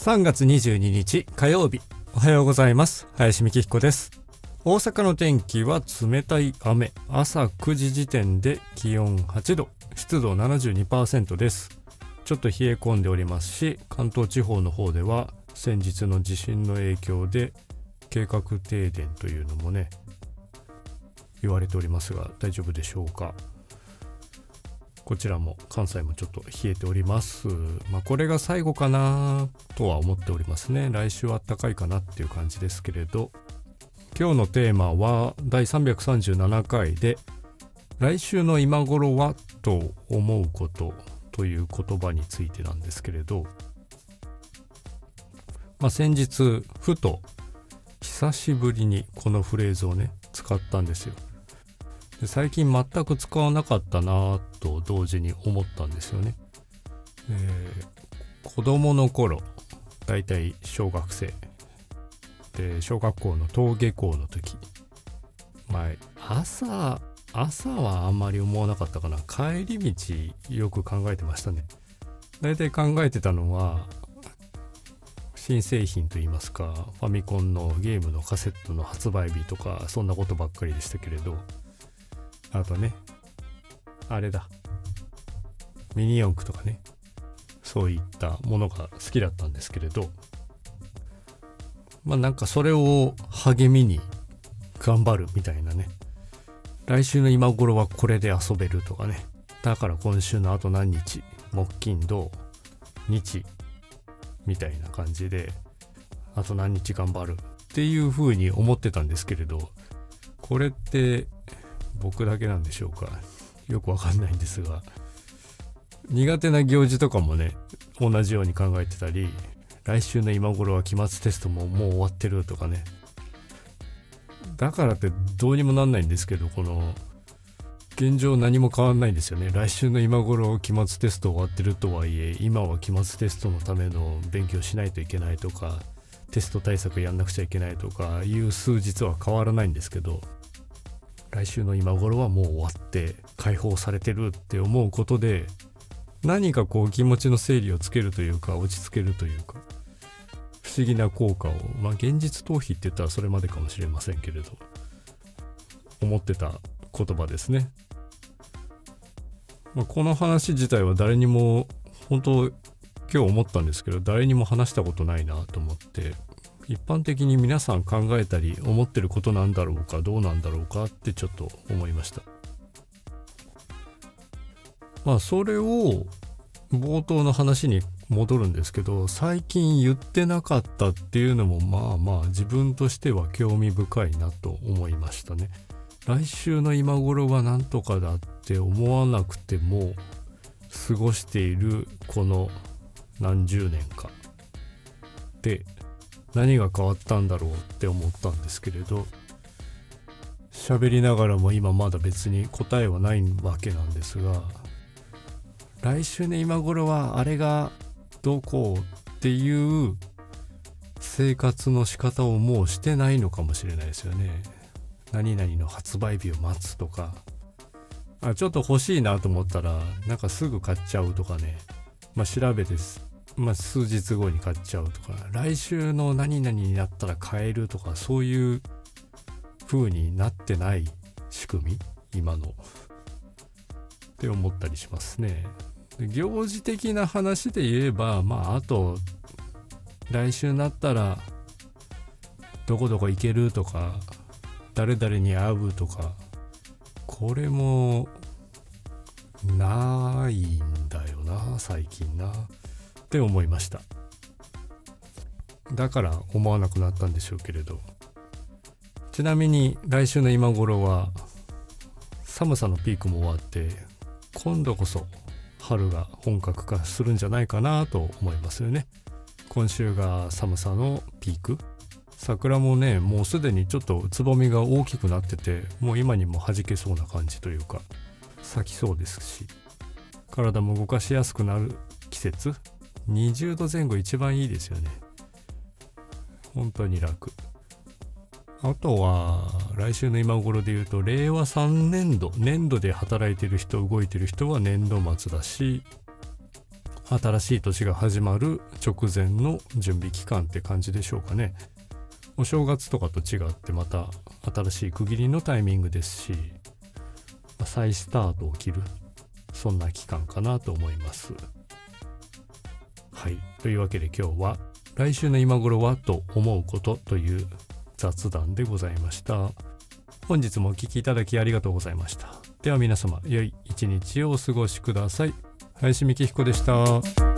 3月22日火曜日。おはようございます。林美希彦です。大阪の天気は冷たい雨。朝9時時点で気温8度。湿度72%です。ちょっと冷え込んでおりますし関東地方の方では先日の地震の影響で計画停電というのもね言われておりますが大丈夫でしょうか？こちらも関西もちょっと冷えております。まあこれが最後かなとは思っておりますね。来週は暖かいかなっていう感じですけれど。今日のテーマは第337回で来週の今頃はと思うことという言葉についてなんですけれど。まあ先日ふと久しぶりにこのフレーズをね使ったんですよ。最近全く使わなかったなと同時に思ったんですよね。えー、子供の頃だいたい小学生。で小学校の登下校の時。まあ朝朝はあんまり思わなかったかな。帰り道よく考えてましたね。だいたい考えてたのは新製品といいますかファミコンのゲームのカセットの発売日とかそんなことばっかりでしたけれど。あとね、あれだ。ミニ四駆とかね。そういったものが好きだったんですけれど、まあなんかそれを励みに頑張るみたいなね。来週の今頃はこれで遊べるとかね。だから今週のあと何日、木金土日みたいな感じで、あと何日頑張るっていう風に思ってたんですけれど、これって僕だけなんでしょうか。よくわかんないんですが。苦手な行事とかもね同じように考えてたり来週の今頃は期末テストももう終わってるとかね。だからってどうにもなんないんですけどこの現状何も変わんないんですよね。来週の今頃期末テスト終わってるとはいえ今は期末テストのための勉強しないといけないとかテスト対策やんなくちゃいけないとかいう数日は変わらないんですけど来週の今頃はもう終わって解放されてるって思うことで何かこう気持ちの整理をつけるというか落ち着けるというか不思議な効果をまあ現実逃避って言ったらそれまでかもしれませんけれど思ってた言葉ですね。まあ、この話自体は誰にも本当今日思ったんですけど誰にも話したことないなと思って一般的に皆さん考えたり思ってることなんだろうかどうなんだろうかってちょっと思いました。まあそれを冒頭の話に戻るんですけど最近言ってなかったっていうのもまあまあ自分としては興味深いなと思いましたね。来週の今頃は何とかだって思わなくても過ごしているこの何十年かで何が変わったんだろうって思ったんですけれど喋りながらも今まだ別に答えはないわけなんですが来週ね今頃はあれがどうこうっていう生活の仕方をもうしてないのかもしれないですよね。何々の発売日を待つとかあちょっと欲しいなと思ったらなんかすぐ買っちゃうとかねまあ調べてまあ、数日後に買っちゃうとか来週の何々になったら買えるとかそういう風になってない仕組み？今のって思ったりしますね。行事的な話で言えばまああと来週になったらどこどこ行けるとか誰々に会うとかこれもないんだよな最近な。って思いました。だから思わなくなったんでしょうけれど。ちなみに来週の今頃は寒さのピークも終わって今度こそ春が本格化するんじゃないかなと思いますよね。今週が寒さのピーク。桜もねもうすでにちょっとつぼみが大きくなっててもう今にも弾けそうな感じというか咲きそうですし体も動かしやすくなる季節20度前後一番いいですよね。本当に楽。あとは来週の今頃で言うと令和3年度年度で働いてる人動いてる人は年度末だし新しい年が始まる直前の準備期間って感じでしょうかね。お正月とかと違ってまた新しい区切りのタイミングですし再スタートを切るそんな期間かなと思います。はい。というわけで今日は来週の今頃はと思うことという雑談でございました。本日もお聴きいただきありがとうございました。では皆様良い一日をお過ごしください。林美希彦でした。